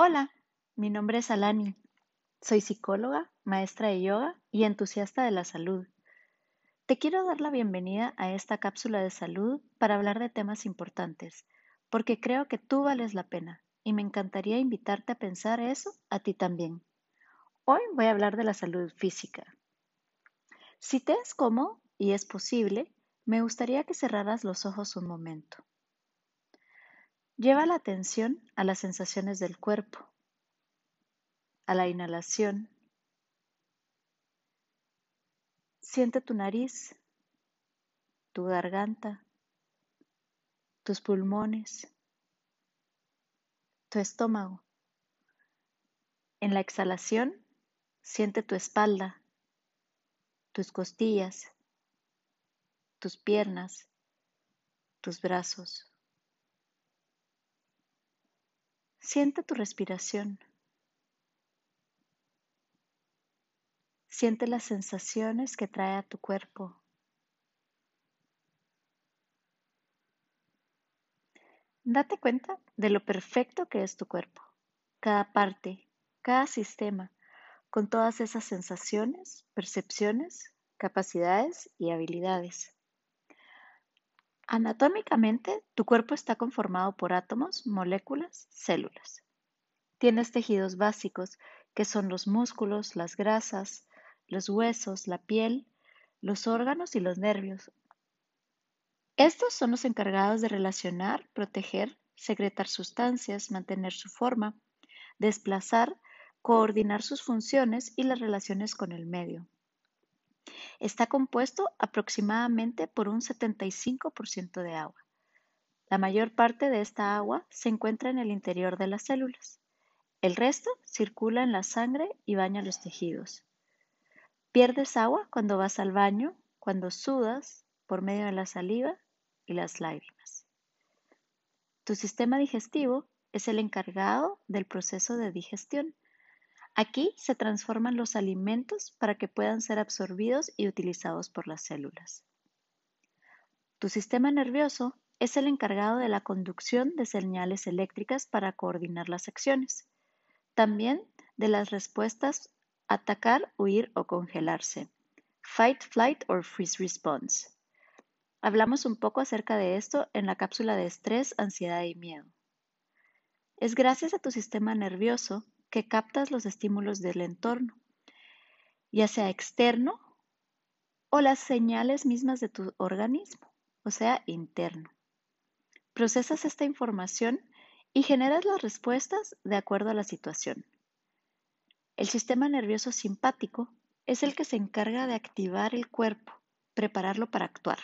Hola, mi nombre es Alani. Soy psicóloga, maestra de yoga y entusiasta de la salud. Te quiero dar la bienvenida a esta cápsula de salud para hablar de temas importantes, porque creo que tú vales la pena y me encantaría invitarte a pensar eso a ti también. Hoy voy a hablar de la salud física. Si te es cómodo y es posible, me gustaría que cerraras los ojos un momento. Lleva la atención a las sensaciones del cuerpo, a la inhalación. Siente tu nariz, tu garganta, tus pulmones, tu estómago. En la exhalación, siente tu espalda, tus costillas, tus piernas, tus brazos. Siente tu respiración. Siente las sensaciones que trae a tu cuerpo. Date cuenta de lo perfecto que es tu cuerpo, cada parte, cada sistema, con todas esas sensaciones, percepciones, capacidades y habilidades. Anatómicamente, tu cuerpo está conformado por átomos, moléculas, células. Tienes tejidos básicos que son los músculos, las grasas, los huesos, la piel, los órganos y los nervios. Estos son los encargados de relacionar, proteger, secretar sustancias, mantener su forma, desplazar, coordinar sus funciones y las relaciones con el medio. Está compuesto aproximadamente por un 75% de agua. La mayor parte de esta agua se encuentra en el interior de las células. El resto circula en la sangre y baña los tejidos. Pierdes agua cuando vas al baño, cuando sudas, por medio de la saliva y las lágrimas. Tu sistema digestivo es el encargado del proceso de digestión Aquí se transforman los alimentos para que puedan ser absorbidos y utilizados por las células. Tu sistema nervioso es el encargado de la conducción de señales eléctricas para coordinar las acciones. También de las respuestas atacar, huir o congelarse. Fight, flight or freeze response. Hablamos un poco acerca de esto en la cápsula de estrés, ansiedad y miedo. Es gracias a tu sistema nervioso que captas los estímulos del entorno, ya sea externo o las señales mismas de tu organismo, o sea, interno. Procesas esta información y generas las respuestas de acuerdo a la situación. El sistema nervioso simpático es el que se encarga de activar el cuerpo, prepararlo para actuar.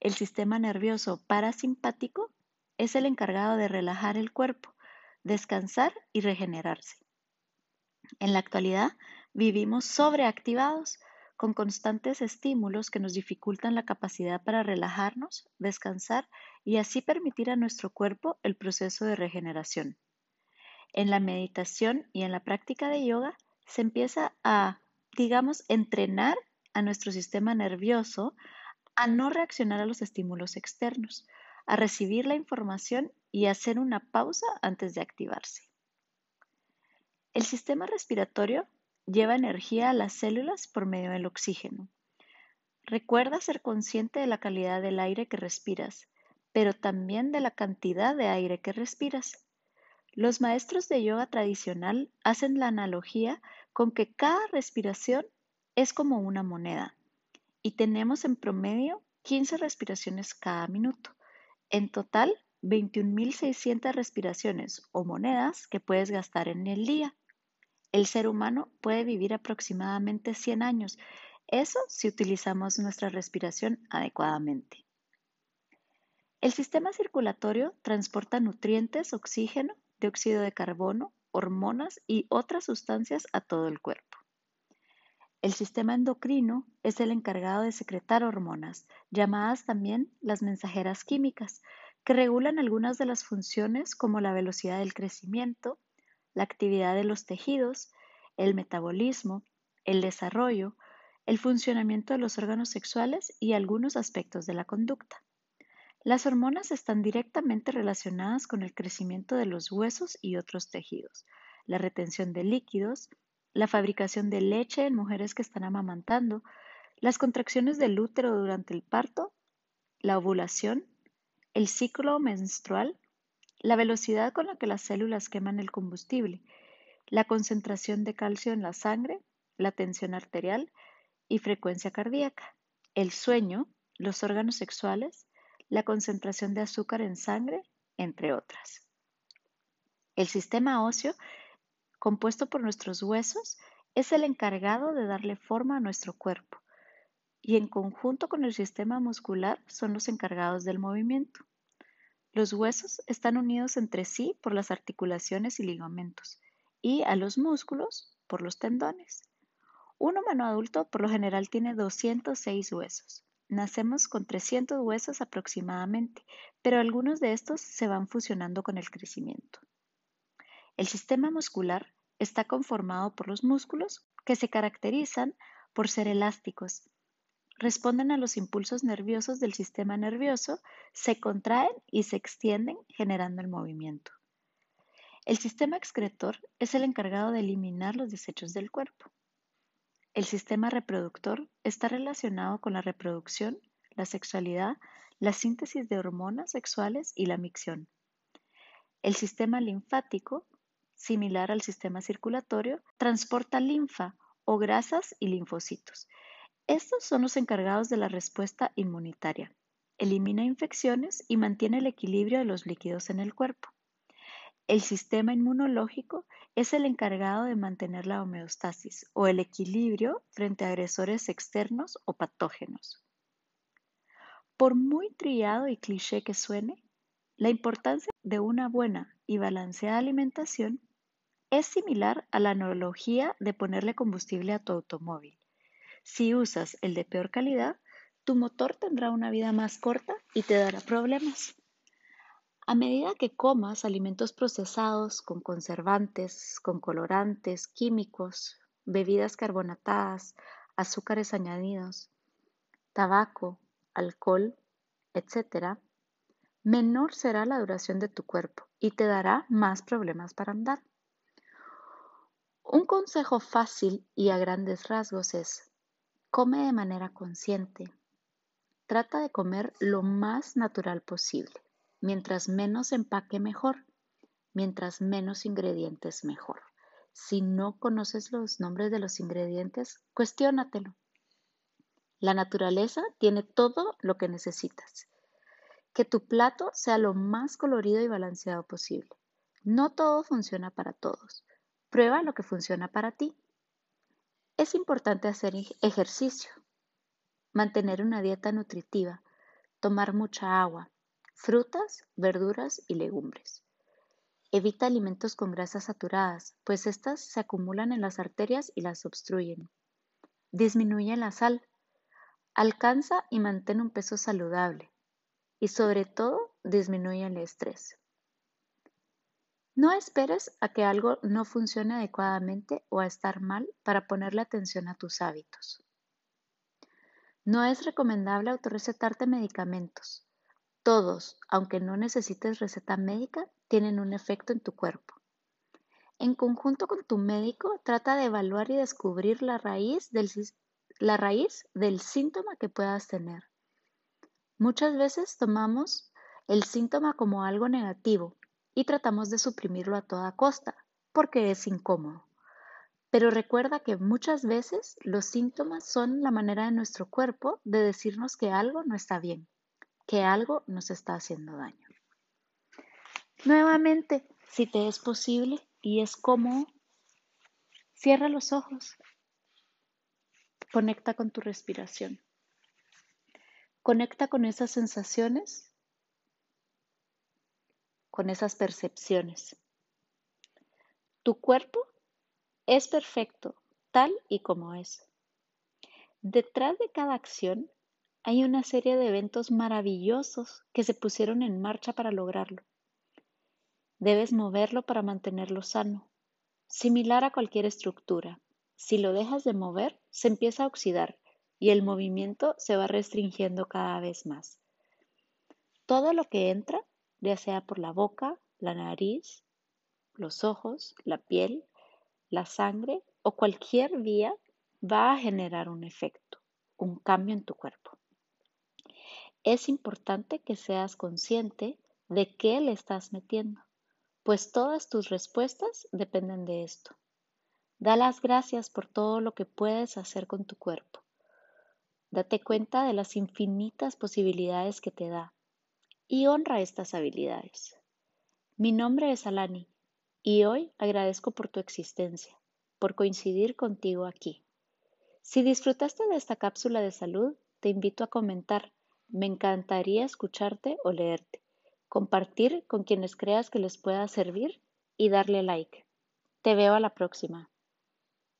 El sistema nervioso parasimpático es el encargado de relajar el cuerpo, descansar y regenerarse. En la actualidad vivimos sobreactivados con constantes estímulos que nos dificultan la capacidad para relajarnos, descansar y así permitir a nuestro cuerpo el proceso de regeneración. En la meditación y en la práctica de yoga se empieza a, digamos, entrenar a nuestro sistema nervioso a no reaccionar a los estímulos externos, a recibir la información y hacer una pausa antes de activarse. El sistema respiratorio lleva energía a las células por medio del oxígeno. Recuerda ser consciente de la calidad del aire que respiras, pero también de la cantidad de aire que respiras. Los maestros de yoga tradicional hacen la analogía con que cada respiración es como una moneda y tenemos en promedio 15 respiraciones cada minuto. En total, 21.600 respiraciones o monedas que puedes gastar en el día. El ser humano puede vivir aproximadamente 100 años, eso si utilizamos nuestra respiración adecuadamente. El sistema circulatorio transporta nutrientes, oxígeno, dióxido de carbono, hormonas y otras sustancias a todo el cuerpo. El sistema endocrino es el encargado de secretar hormonas, llamadas también las mensajeras químicas, que regulan algunas de las funciones como la velocidad del crecimiento, la actividad de los tejidos, el metabolismo, el desarrollo, el funcionamiento de los órganos sexuales y algunos aspectos de la conducta. Las hormonas están directamente relacionadas con el crecimiento de los huesos y otros tejidos, la retención de líquidos, la fabricación de leche en mujeres que están amamantando, las contracciones del útero durante el parto, la ovulación, el ciclo menstrual, la velocidad con la que las células queman el combustible, la concentración de calcio en la sangre, la tensión arterial y frecuencia cardíaca, el sueño, los órganos sexuales, la concentración de azúcar en sangre, entre otras. El sistema óseo, compuesto por nuestros huesos, es el encargado de darle forma a nuestro cuerpo y en conjunto con el sistema muscular son los encargados del movimiento. Los huesos están unidos entre sí por las articulaciones y ligamentos y a los músculos por los tendones. Un humano adulto por lo general tiene 206 huesos. Nacemos con 300 huesos aproximadamente, pero algunos de estos se van fusionando con el crecimiento. El sistema muscular está conformado por los músculos que se caracterizan por ser elásticos. Responden a los impulsos nerviosos del sistema nervioso, se contraen y se extienden generando el movimiento. El sistema excretor es el encargado de eliminar los desechos del cuerpo. El sistema reproductor está relacionado con la reproducción, la sexualidad, la síntesis de hormonas sexuales y la micción. El sistema linfático, similar al sistema circulatorio, transporta linfa o grasas y linfocitos. Estos son los encargados de la respuesta inmunitaria. Elimina infecciones y mantiene el equilibrio de los líquidos en el cuerpo. El sistema inmunológico es el encargado de mantener la homeostasis o el equilibrio frente a agresores externos o patógenos. Por muy triado y cliché que suene, la importancia de una buena y balanceada alimentación es similar a la analogía de ponerle combustible a tu automóvil. Si usas el de peor calidad, tu motor tendrá una vida más corta y te dará problemas. A medida que comas alimentos procesados con conservantes, con colorantes, químicos, bebidas carbonatadas, azúcares añadidos, tabaco, alcohol, etc., menor será la duración de tu cuerpo y te dará más problemas para andar. Un consejo fácil y a grandes rasgos es, come de manera consciente. Trata de comer lo más natural posible. Mientras menos empaque mejor, mientras menos ingredientes mejor. Si no conoces los nombres de los ingredientes, cuestiónatelo. La naturaleza tiene todo lo que necesitas. Que tu plato sea lo más colorido y balanceado posible. No todo funciona para todos. Prueba lo que funciona para ti. Es importante hacer ejercicio, mantener una dieta nutritiva, tomar mucha agua, frutas, verduras y legumbres. Evita alimentos con grasas saturadas, pues estas se acumulan en las arterias y las obstruyen. Disminuye la sal. Alcanza y mantén un peso saludable. Y sobre todo, disminuye el estrés. No esperes a que algo no funcione adecuadamente o a estar mal para ponerle atención a tus hábitos. No es recomendable autorrecetarte medicamentos. Todos, aunque no necesites receta médica, tienen un efecto en tu cuerpo. En conjunto con tu médico, trata de evaluar y descubrir la raíz del, la raíz del síntoma que puedas tener. Muchas veces tomamos el síntoma como algo negativo y tratamos de suprimirlo a toda costa porque es incómodo. Pero recuerda que muchas veces los síntomas son la manera de nuestro cuerpo de decirnos que algo no está bien que algo nos está haciendo daño. Nuevamente, si te es posible y es cómodo, cierra los ojos. Conecta con tu respiración. Conecta con esas sensaciones, con esas percepciones. Tu cuerpo es perfecto tal y como es. Detrás de cada acción hay una serie de eventos maravillosos que se pusieron en marcha para lograrlo. Debes moverlo para mantenerlo sano, similar a cualquier estructura. Si lo dejas de mover, se empieza a oxidar y el movimiento se va restringiendo cada vez más. Todo lo que entra, ya sea por la boca, la nariz, los ojos, la piel, la sangre o cualquier vía, va a generar un efecto, un cambio en tu cuerpo. Es importante que seas consciente de qué le estás metiendo, pues todas tus respuestas dependen de esto. Da las gracias por todo lo que puedes hacer con tu cuerpo. Date cuenta de las infinitas posibilidades que te da y honra estas habilidades. Mi nombre es Alani y hoy agradezco por tu existencia, por coincidir contigo aquí. Si disfrutaste de esta cápsula de salud, te invito a comentar. Me encantaría escucharte o leerte, compartir con quienes creas que les pueda servir y darle like. Te veo a la próxima.